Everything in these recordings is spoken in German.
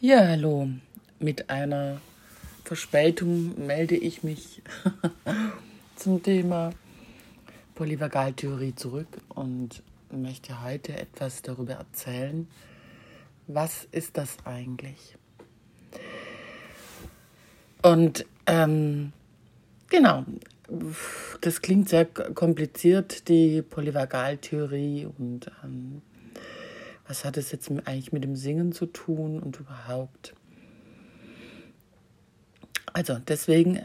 Ja, hallo. Mit einer Verspätung melde ich mich zum Thema Polyvagaltheorie zurück und möchte heute etwas darüber erzählen. Was ist das eigentlich? Und ähm, genau, das klingt sehr kompliziert, die Polyvagaltheorie und ähm, was hat es jetzt eigentlich mit dem Singen zu tun und überhaupt. Also deswegen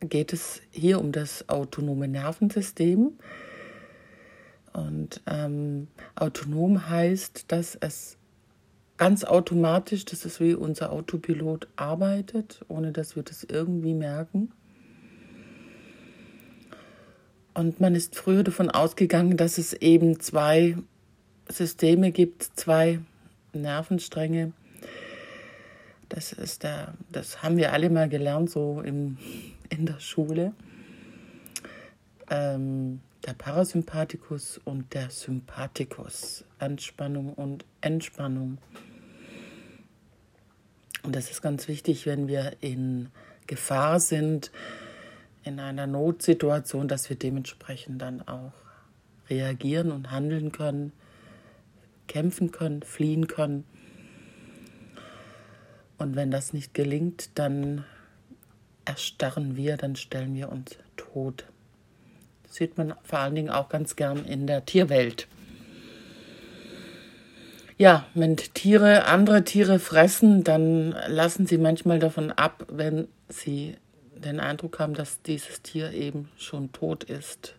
geht es hier um das autonome Nervensystem. Und ähm, autonom heißt, dass es ganz automatisch, das ist wie unser Autopilot arbeitet, ohne dass wir das irgendwie merken. Und man ist früher davon ausgegangen, dass es eben zwei Systeme gibt, zwei Nervenstränge. Das ist der, das haben wir alle mal gelernt, so im, in der Schule. Ähm, der Parasympathikus und der Sympathikus. Anspannung und Entspannung. Und das ist ganz wichtig, wenn wir in Gefahr sind, in einer Notsituation, dass wir dementsprechend dann auch reagieren und handeln können kämpfen können, fliehen können. Und wenn das nicht gelingt, dann erstarren wir, dann stellen wir uns tot. Das sieht man vor allen Dingen auch ganz gern in der Tierwelt. Ja, wenn Tiere andere Tiere fressen, dann lassen sie manchmal davon ab, wenn sie den Eindruck haben, dass dieses Tier eben schon tot ist.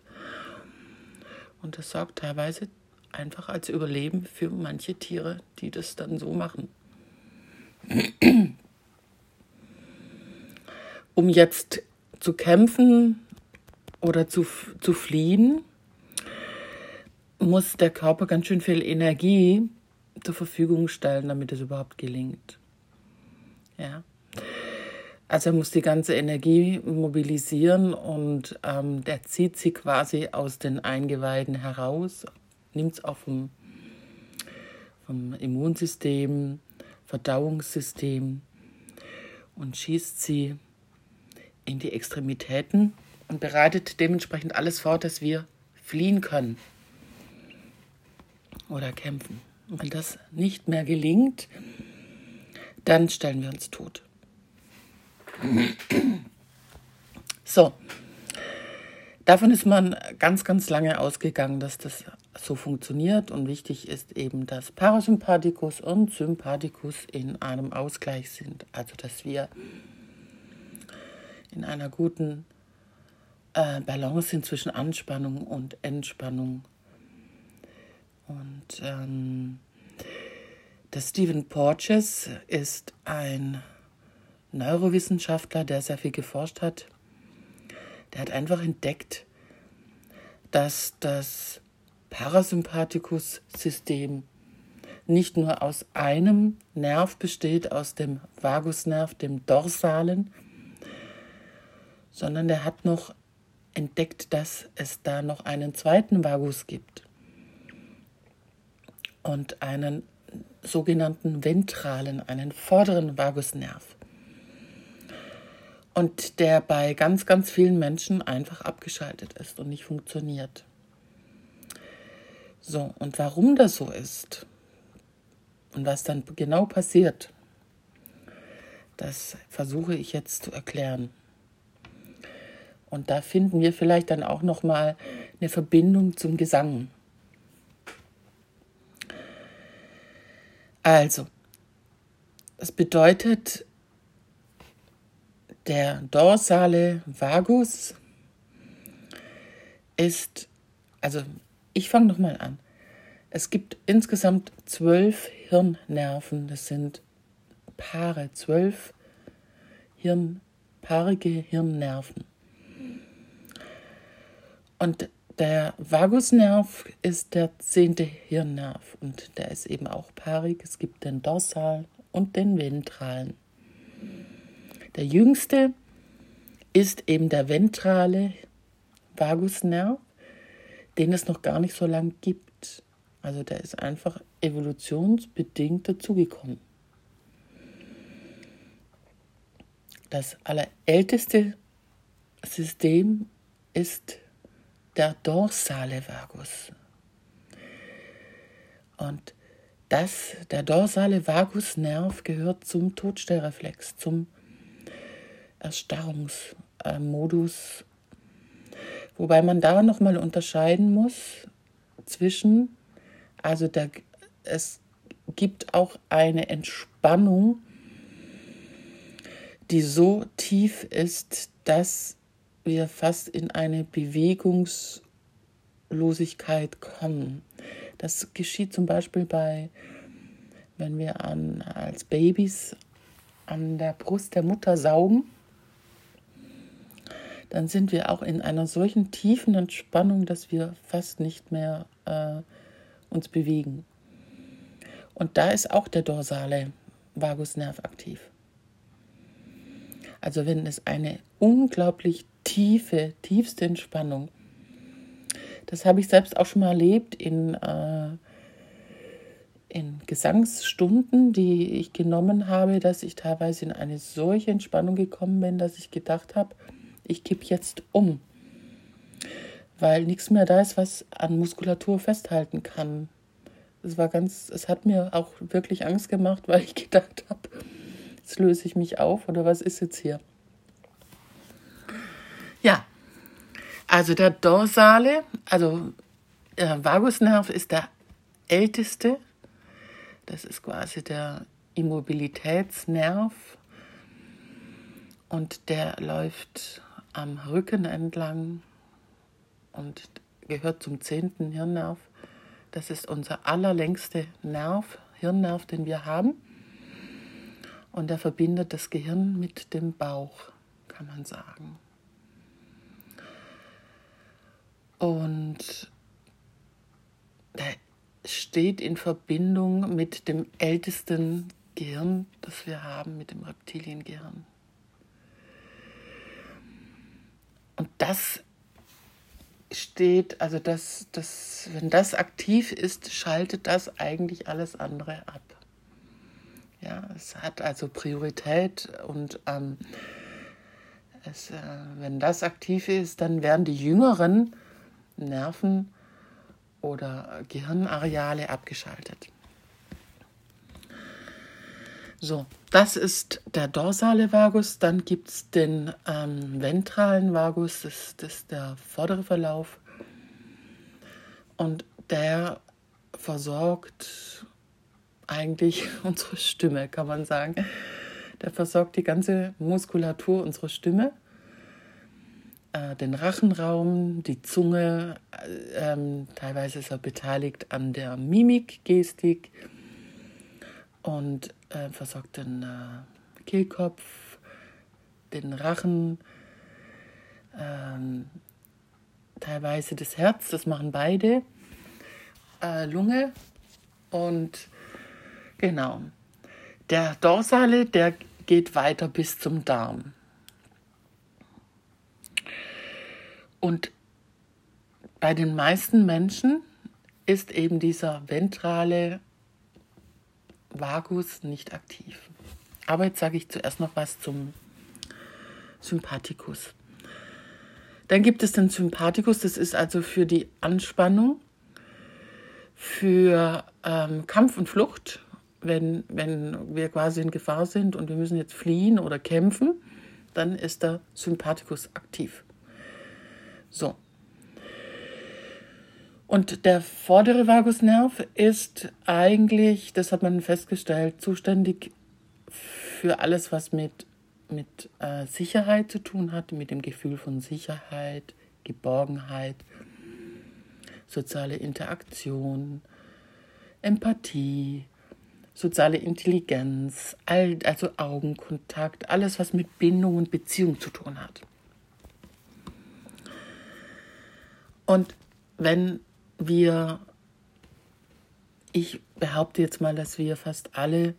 Und das sorgt teilweise einfach als Überleben für manche Tiere, die das dann so machen. Um jetzt zu kämpfen oder zu, zu fliehen, muss der Körper ganz schön viel Energie zur Verfügung stellen, damit es überhaupt gelingt. Ja. Also er muss die ganze Energie mobilisieren und ähm, der zieht sie quasi aus den Eingeweiden heraus, nimmt es auch vom, vom Immunsystem, Verdauungssystem und schießt sie in die Extremitäten und bereitet dementsprechend alles vor, dass wir fliehen können oder kämpfen. Und wenn das nicht mehr gelingt, dann stellen wir uns tot. So, davon ist man ganz, ganz lange ausgegangen, dass das so funktioniert. Und wichtig ist eben, dass Parasympathikus und Sympathikus in einem Ausgleich sind. Also dass wir in einer guten äh, Balance sind zwischen Anspannung und Entspannung. Und ähm, der Stephen Porges ist ein Neurowissenschaftler, der sehr viel geforscht hat. Der hat einfach entdeckt, dass das Parasympathikus-System nicht nur aus einem Nerv besteht, aus dem Vagusnerv, dem dorsalen, sondern er hat noch entdeckt, dass es da noch einen zweiten Vagus gibt und einen sogenannten ventralen, einen vorderen Vagusnerv. Und der bei ganz, ganz vielen Menschen einfach abgeschaltet ist und nicht funktioniert. So, und warum das so ist und was dann genau passiert, das versuche ich jetzt zu erklären. Und da finden wir vielleicht dann auch noch mal eine Verbindung zum Gesang. Also, es bedeutet, der dorsale Vagus ist, also ich fange nochmal an. Es gibt insgesamt zwölf Hirnnerven. Das sind Paare, zwölf Hirn, paarige Hirnnerven. Und der Vagusnerv ist der zehnte Hirnnerv und der ist eben auch paarig. Es gibt den dorsalen und den ventralen. Der jüngste ist eben der ventrale Vagusnerv den es noch gar nicht so lange gibt. Also der ist einfach evolutionsbedingt dazugekommen. das allerälteste System ist der dorsale Vagus. Und das, der dorsale Vagusnerv gehört zum Todstellreflex, zum Erstarrungsmodus. Wobei man da nochmal unterscheiden muss zwischen, also der, es gibt auch eine Entspannung, die so tief ist, dass wir fast in eine Bewegungslosigkeit kommen. Das geschieht zum Beispiel bei, wenn wir an, als Babys an der Brust der Mutter saugen, dann sind wir auch in einer solchen tiefen Entspannung, dass wir fast nicht mehr äh, uns bewegen. Und da ist auch der dorsale Vagusnerv aktiv. Also wenn es eine unglaublich tiefe, tiefste Entspannung, das habe ich selbst auch schon mal erlebt in, äh, in Gesangsstunden, die ich genommen habe, dass ich teilweise in eine solche Entspannung gekommen bin, dass ich gedacht habe, ich kipp jetzt um, weil nichts mehr da ist, was an Muskulatur festhalten kann. Es war ganz, es hat mir auch wirklich Angst gemacht, weil ich gedacht habe, jetzt löse ich mich auf oder was ist jetzt hier? Ja, also der dorsale, also der Vagusnerv ist der älteste. Das ist quasi der Immobilitätsnerv und der läuft am Rücken entlang und gehört zum zehnten Hirnnerv. Das ist unser allerlängste Nerv, Hirnnerv, den wir haben. Und er verbindet das Gehirn mit dem Bauch, kann man sagen. Und er steht in Verbindung mit dem ältesten Gehirn, das wir haben, mit dem Reptiliengehirn. Und das steht, also das, das, wenn das aktiv ist, schaltet das eigentlich alles andere ab. Ja, es hat also Priorität und ähm, es, äh, wenn das aktiv ist, dann werden die jüngeren Nerven oder Gehirnareale abgeschaltet. So, das ist der dorsale Vagus. Dann gibt es den ähm, ventralen Vagus, das, das ist der vordere Verlauf. Und der versorgt eigentlich unsere Stimme, kann man sagen. Der versorgt die ganze Muskulatur unserer Stimme, äh, den Rachenraum, die Zunge. Äh, ähm, teilweise ist er beteiligt an der Mimik, Gestik und äh, versorgt den äh, Kehlkopf, den Rachen, ähm, teilweise das Herz, das machen beide, äh, Lunge und genau. Der Dorsale, der geht weiter bis zum Darm. Und bei den meisten Menschen ist eben dieser ventrale Vagus nicht aktiv. Aber jetzt sage ich zuerst noch was zum Sympathikus. Dann gibt es den Sympathikus, das ist also für die Anspannung, für ähm, Kampf und Flucht, wenn, wenn wir quasi in Gefahr sind und wir müssen jetzt fliehen oder kämpfen, dann ist der Sympathikus aktiv. So, und der vordere Vagusnerv ist eigentlich, das hat man festgestellt, zuständig für alles, was mit, mit äh, Sicherheit zu tun hat, mit dem Gefühl von Sicherheit, Geborgenheit, soziale Interaktion, Empathie, soziale Intelligenz, all, also Augenkontakt, alles, was mit Bindung und Beziehung zu tun hat. Und wenn wir, ich behaupte jetzt mal, dass wir fast alle,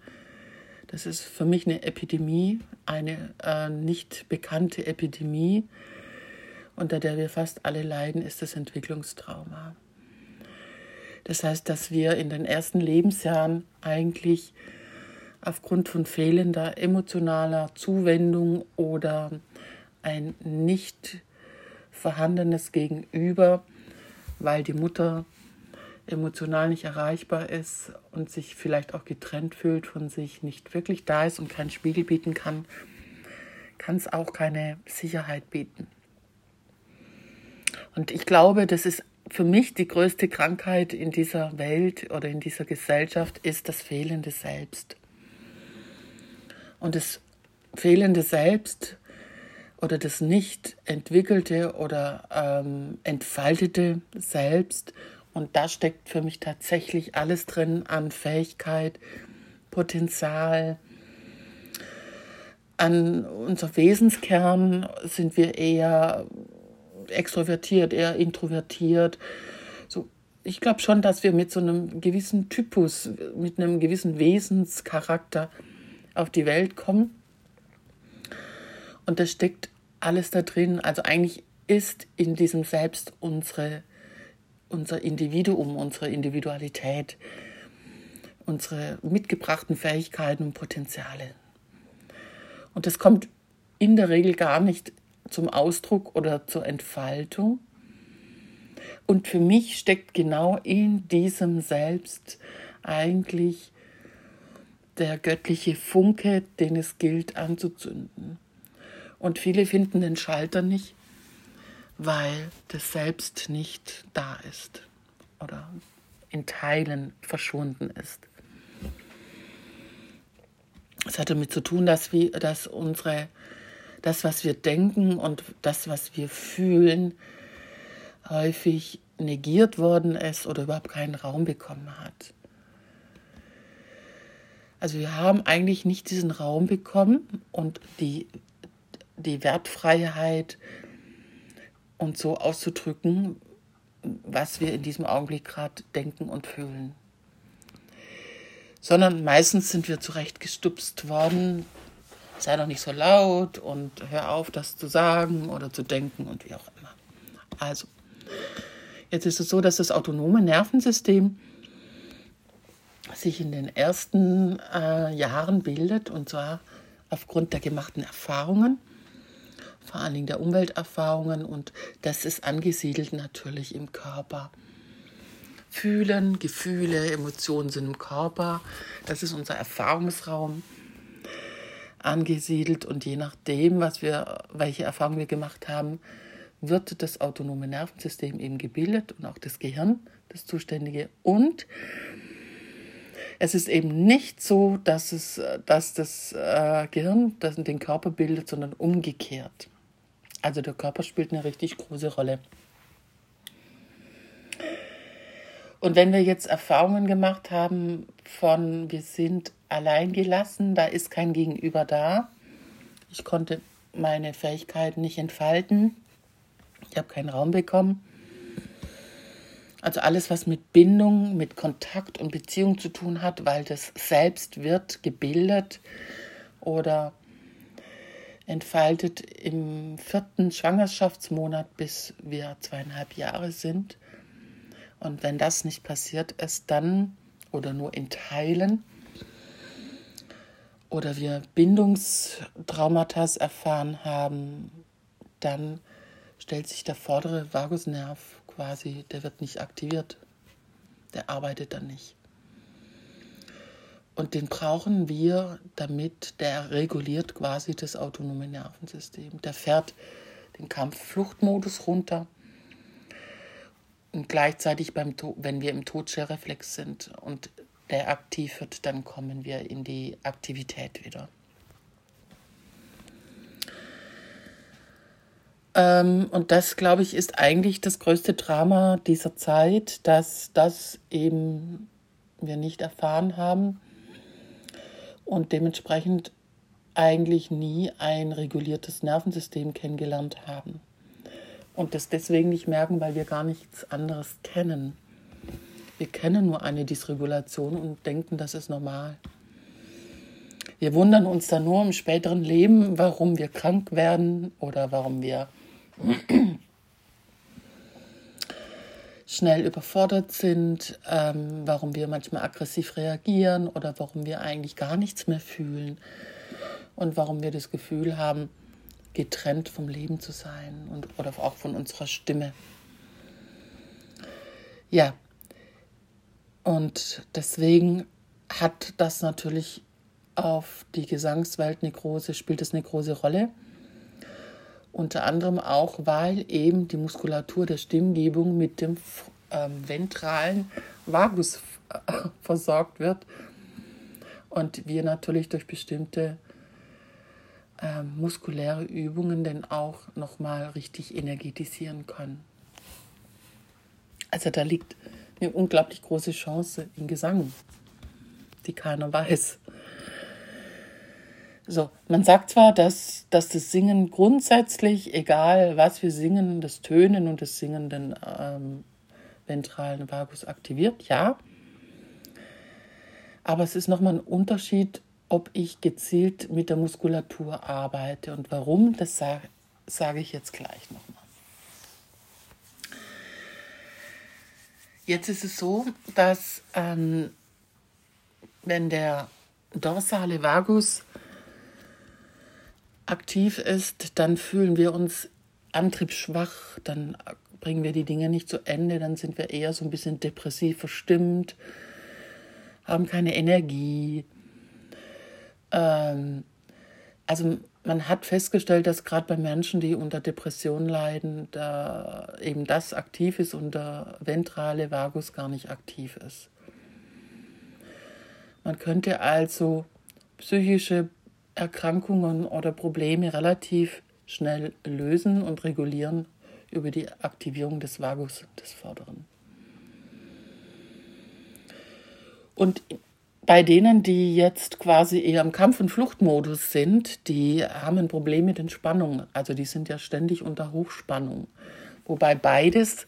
das ist für mich eine Epidemie, eine äh, nicht bekannte Epidemie, unter der wir fast alle leiden, ist das Entwicklungstrauma. Das heißt, dass wir in den ersten Lebensjahren eigentlich aufgrund von fehlender emotionaler Zuwendung oder ein nicht vorhandenes Gegenüber, weil die Mutter emotional nicht erreichbar ist und sich vielleicht auch getrennt fühlt von sich, nicht wirklich da ist und keinen Spiegel bieten kann, kann es auch keine Sicherheit bieten. Und ich glaube, das ist für mich die größte Krankheit in dieser Welt oder in dieser Gesellschaft, ist das fehlende Selbst. Und das fehlende Selbst oder das nicht entwickelte oder ähm, entfaltete Selbst und da steckt für mich tatsächlich alles drin an Fähigkeit, Potenzial. An unser Wesenskern sind wir eher extrovertiert, eher introvertiert. So, ich glaube schon, dass wir mit so einem gewissen Typus, mit einem gewissen Wesenscharakter auf die Welt kommen. Und da steckt alles da drin. Also eigentlich ist in diesem Selbst unsere unser Individuum, unsere Individualität, unsere mitgebrachten Fähigkeiten und Potenziale. Und das kommt in der Regel gar nicht zum Ausdruck oder zur Entfaltung. Und für mich steckt genau in diesem Selbst eigentlich der göttliche Funke, den es gilt anzuzünden. Und viele finden den Schalter nicht weil das Selbst nicht da ist oder in Teilen verschwunden ist. Es hat damit zu tun, dass, wir, dass unsere, das, was wir denken und das, was wir fühlen, häufig negiert worden ist oder überhaupt keinen Raum bekommen hat. Also wir haben eigentlich nicht diesen Raum bekommen und die, die Wertfreiheit, und so auszudrücken, was wir in diesem Augenblick gerade denken und fühlen. Sondern meistens sind wir zurechtgestupst worden, sei doch nicht so laut und hör auf, das zu sagen oder zu denken und wie auch immer. Also, jetzt ist es so, dass das autonome Nervensystem sich in den ersten äh, Jahren bildet und zwar aufgrund der gemachten Erfahrungen vor allen Dingen der Umwelterfahrungen und das ist angesiedelt natürlich im Körper. Fühlen, Gefühle, Emotionen sind im Körper. Das ist unser Erfahrungsraum angesiedelt und je nachdem, was wir, welche Erfahrungen wir gemacht haben, wird das autonome Nervensystem eben gebildet und auch das Gehirn, das Zuständige. Und es ist eben nicht so, dass, es, dass das äh, Gehirn das den Körper bildet, sondern umgekehrt. Also der Körper spielt eine richtig große Rolle. Und wenn wir jetzt Erfahrungen gemacht haben von, wir sind allein gelassen, da ist kein Gegenüber da, ich konnte meine Fähigkeiten nicht entfalten, ich habe keinen Raum bekommen. Also alles, was mit Bindung, mit Kontakt und Beziehung zu tun hat, weil das selbst wird gebildet oder entfaltet im vierten Schwangerschaftsmonat, bis wir zweieinhalb Jahre sind. Und wenn das nicht passiert ist, dann oder nur in Teilen oder wir Bindungstraumata erfahren haben, dann stellt sich der vordere Vagusnerv quasi, der wird nicht aktiviert. Der arbeitet dann nicht. Und den brauchen wir, damit der reguliert quasi das autonome Nervensystem. Der fährt den Kampf-Fluchtmodus runter. Und gleichzeitig, beim wenn wir im Todstellreflex sind und der aktiv wird, dann kommen wir in die Aktivität wieder. Ähm, und das, glaube ich, ist eigentlich das größte Drama dieser Zeit, dass das eben wir nicht erfahren haben und dementsprechend eigentlich nie ein reguliertes Nervensystem kennengelernt haben. Und das deswegen nicht merken, weil wir gar nichts anderes kennen. Wir kennen nur eine Dysregulation und denken, das ist normal. Wir wundern uns dann nur im späteren Leben, warum wir krank werden oder warum wir schnell überfordert sind, ähm, warum wir manchmal aggressiv reagieren oder warum wir eigentlich gar nichts mehr fühlen und warum wir das Gefühl haben, getrennt vom Leben zu sein und, oder auch von unserer Stimme. Ja, und deswegen hat das natürlich auf die Gesangswelt eine große, spielt es eine große Rolle. Unter anderem auch, weil eben die Muskulatur der Stimmgebung mit dem ähm, ventralen Vagus versorgt wird und wir natürlich durch bestimmte ähm, muskuläre Übungen dann auch nochmal richtig energetisieren können. Also da liegt eine unglaublich große Chance im Gesang, die keiner weiß. So, man sagt zwar, dass, dass das Singen grundsätzlich, egal was wir singen, das Tönen und das Singen den ähm, ventralen Vagus aktiviert, ja. Aber es ist nochmal ein Unterschied, ob ich gezielt mit der Muskulatur arbeite. Und warum, das sage sag ich jetzt gleich nochmal. Jetzt ist es so, dass ähm, wenn der dorsale Vagus aktiv ist, dann fühlen wir uns antriebsschwach, dann bringen wir die Dinge nicht zu Ende, dann sind wir eher so ein bisschen depressiv verstimmt, haben keine Energie. Ähm, also man hat festgestellt, dass gerade bei Menschen, die unter Depressionen leiden, da eben das aktiv ist und der ventrale Vagus gar nicht aktiv ist. Man könnte also psychische Erkrankungen oder Probleme relativ schnell lösen und regulieren über die Aktivierung des Vagus, des Vorderen. Und bei denen, die jetzt quasi eher im Kampf- und Fluchtmodus sind, die haben ein Problem mit Entspannung. Also die sind ja ständig unter Hochspannung. Wobei beides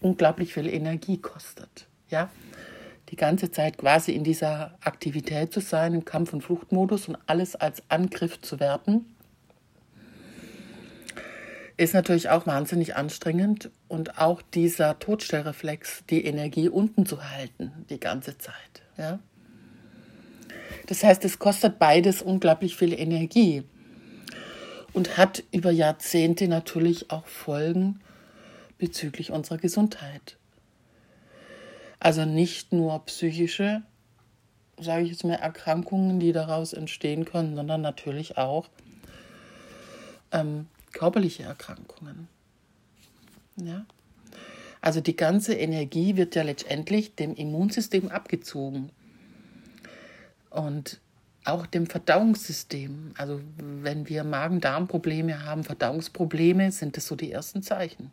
unglaublich viel Energie kostet. Ja? Die ganze Zeit quasi in dieser Aktivität zu sein, im Kampf- und Fluchtmodus und alles als Angriff zu werten, ist natürlich auch wahnsinnig anstrengend und auch dieser Todstellreflex, die Energie unten zu halten die ganze Zeit. Ja? Das heißt, es kostet beides unglaublich viel Energie und hat über Jahrzehnte natürlich auch Folgen bezüglich unserer Gesundheit. Also nicht nur psychische, sage ich jetzt mal, Erkrankungen, die daraus entstehen können, sondern natürlich auch ähm, körperliche Erkrankungen. Ja? Also die ganze Energie wird ja letztendlich dem Immunsystem abgezogen. Und auch dem Verdauungssystem. Also wenn wir Magen-Darm-Probleme haben, Verdauungsprobleme, sind das so die ersten Zeichen.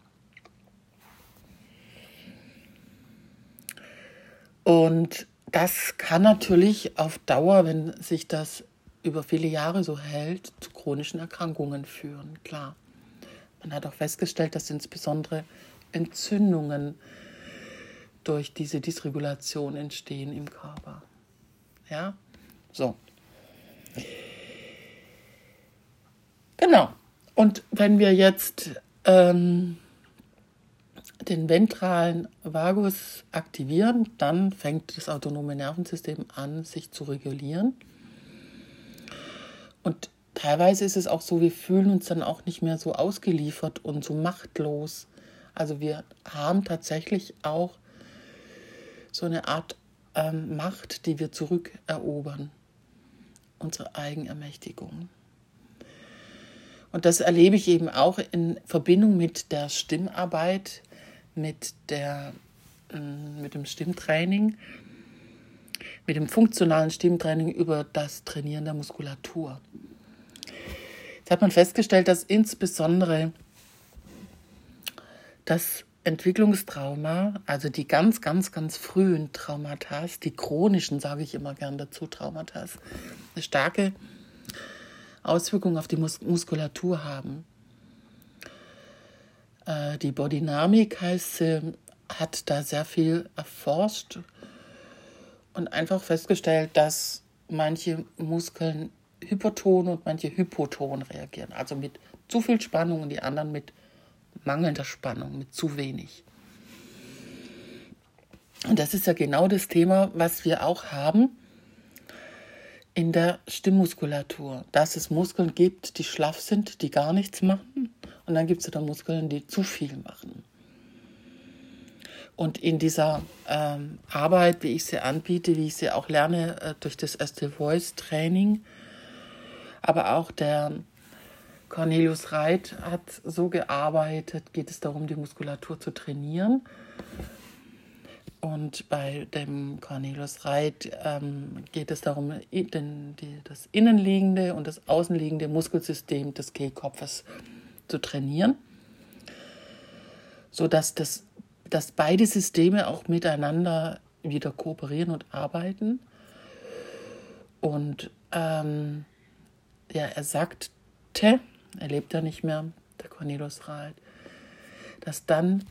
Und das kann natürlich auf Dauer, wenn sich das über viele Jahre so hält, zu chronischen Erkrankungen führen, klar. Man hat auch festgestellt, dass insbesondere Entzündungen durch diese Dysregulation entstehen im Körper. Ja, so. Genau. Und wenn wir jetzt ähm, den ventralen Vagus aktivieren, dann fängt das autonome Nervensystem an, sich zu regulieren. Und teilweise ist es auch so, wir fühlen uns dann auch nicht mehr so ausgeliefert und so machtlos. Also wir haben tatsächlich auch so eine Art ähm, Macht, die wir zurückerobern. Unsere Eigenermächtigung. Und das erlebe ich eben auch in Verbindung mit der Stimmarbeit, mit, der, mm, mit dem Stimmtraining, mit dem funktionalen Stimmtraining über das Trainieren der Muskulatur. Jetzt hat man festgestellt, dass insbesondere das Entwicklungstrauma, also die ganz, ganz, ganz frühen Traumata, die chronischen, sage ich immer gern dazu, Traumata, eine starke Auswirkung auf die Mus Muskulatur haben. Äh, die Bodynamik heißt, sie hat da sehr viel erforscht und einfach festgestellt, dass manche Muskeln hyperton und manche hypoton reagieren. Also mit zu viel Spannung und die anderen mit mangelnder Spannung, mit zu wenig. Und das ist ja genau das Thema, was wir auch haben in der Stimmmuskulatur. Dass es Muskeln gibt, die schlaff sind, die gar nichts machen. Und dann gibt es wieder Muskeln, die zu viel machen. Und in dieser ähm, Arbeit, wie ich sie anbiete, wie ich sie auch lerne äh, durch das erste Voice Training, aber auch der Cornelius Reit hat so gearbeitet, geht es darum, die Muskulatur zu trainieren. Und bei dem Cornelius Reit ähm, geht es darum, den, die, das innenliegende und das außenliegende Muskelsystem des Kehlkopfes zu trainieren, sodass das, dass beide Systeme auch miteinander wieder kooperieren und arbeiten. Und ähm, ja, er sagte, er lebt ja nicht mehr, der Cornelius Reit, dass dann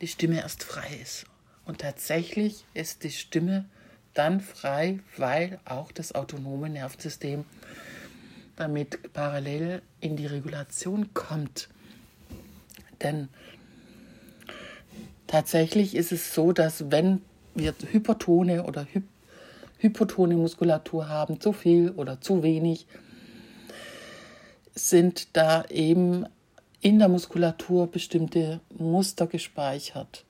die Stimme erst frei ist. Und tatsächlich ist die Stimme dann frei, weil auch das autonome Nervensystem damit parallel in die Regulation kommt. Denn tatsächlich ist es so, dass wenn wir hypertone oder hy hypotone Muskulatur haben, zu viel oder zu wenig, sind da eben in der Muskulatur bestimmte Muster gespeichert.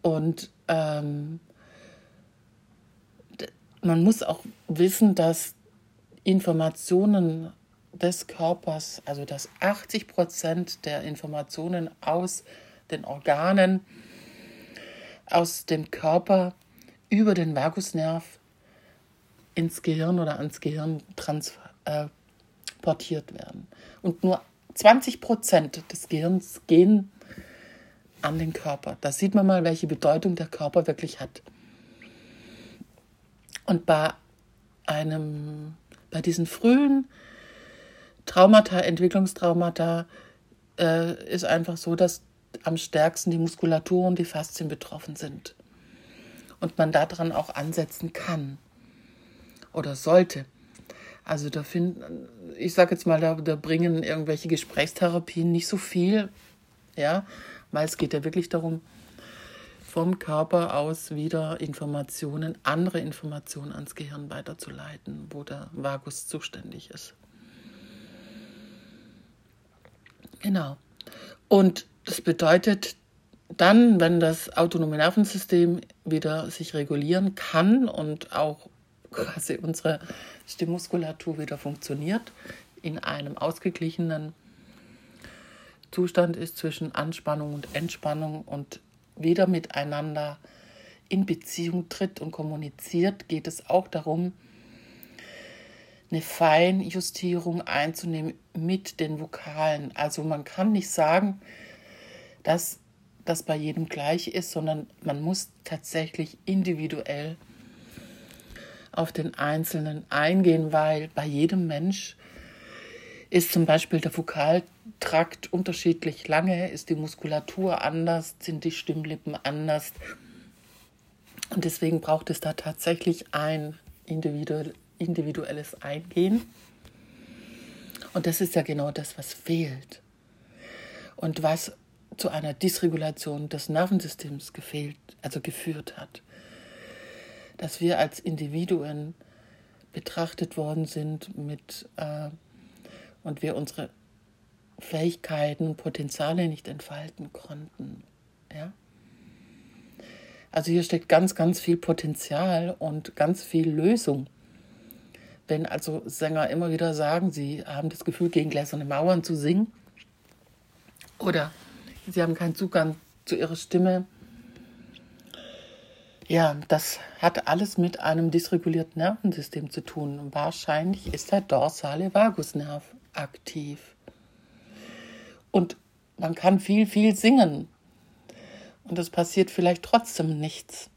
Und ähm, man muss auch wissen, dass Informationen des Körpers, also dass 80 Prozent der Informationen aus den Organen, aus dem Körper über den Vagusnerv ins Gehirn oder ans Gehirn transportiert werden. Und nur 20 Prozent des Gehirns gehen an den Körper. Da sieht man mal, welche Bedeutung der Körper wirklich hat. Und bei einem, bei diesen frühen Traumata, Entwicklungstraumata, äh, ist einfach so, dass am stärksten die Muskulatur und die Faszien betroffen sind. Und man daran auch ansetzen kann oder sollte. Also da finden, ich sage jetzt mal, da, da bringen irgendwelche Gesprächstherapien nicht so viel, ja, weil es geht ja wirklich darum, vom Körper aus wieder Informationen, andere Informationen ans Gehirn weiterzuleiten, wo der Vagus zuständig ist. Genau. Und das bedeutet dann, wenn das autonome Nervensystem wieder sich regulieren kann und auch quasi unsere Stimmmuskulatur wieder funktioniert, in einem ausgeglichenen Zustand ist zwischen Anspannung und Entspannung und wieder miteinander in Beziehung tritt und kommuniziert, geht es auch darum, eine Feinjustierung einzunehmen mit den Vokalen. Also man kann nicht sagen, dass das bei jedem gleich ist, sondern man muss tatsächlich individuell auf den Einzelnen eingehen, weil bei jedem Mensch ist zum Beispiel der Vokaltrakt unterschiedlich lange, ist die Muskulatur anders, sind die Stimmlippen anders. Und deswegen braucht es da tatsächlich ein individuelles Eingehen. Und das ist ja genau das, was fehlt. Und was zu einer Dysregulation des Nervensystems gefehlt, also geführt hat. Dass wir als Individuen betrachtet worden sind mit äh, und wir unsere Fähigkeiten und Potenziale nicht entfalten konnten. Ja? Also hier steckt ganz, ganz viel Potenzial und ganz viel Lösung. Wenn also Sänger immer wieder sagen, sie haben das Gefühl, gegen gläserne Mauern zu singen oder sie haben keinen Zugang zu ihrer Stimme, ja, das hat alles mit einem dysregulierten Nervensystem zu tun. Wahrscheinlich ist der dorsale Vagusnerv aktiv. Und man kann viel, viel singen. Und es passiert vielleicht trotzdem nichts.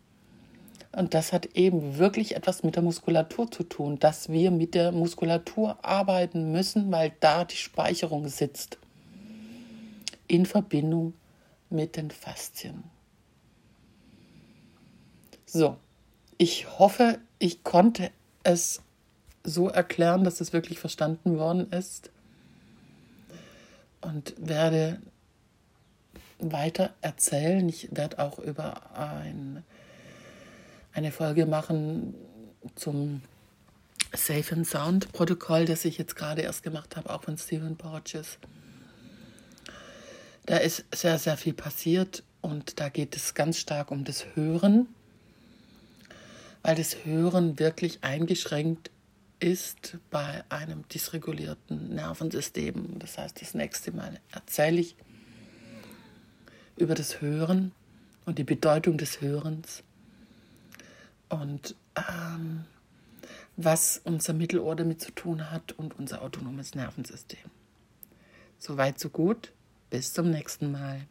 Und das hat eben wirklich etwas mit der Muskulatur zu tun, dass wir mit der Muskulatur arbeiten müssen, weil da die Speicherung sitzt. In Verbindung mit den Faszien. So, ich hoffe, ich konnte es so erklären, dass es wirklich verstanden worden ist und werde weiter erzählen. Ich werde auch über ein, eine Folge machen zum Safe and Sound Protokoll, das ich jetzt gerade erst gemacht habe, auch von Stephen Porges. Da ist sehr, sehr viel passiert und da geht es ganz stark um das Hören, weil das Hören wirklich eingeschränkt ist bei einem dysregulierten Nervensystem. Das heißt, das nächste Mal erzähle ich über das Hören und die Bedeutung des Hörens und ähm, was unser Mittelohr damit zu tun hat und unser autonomes Nervensystem. Soweit, so gut. Bis zum nächsten Mal.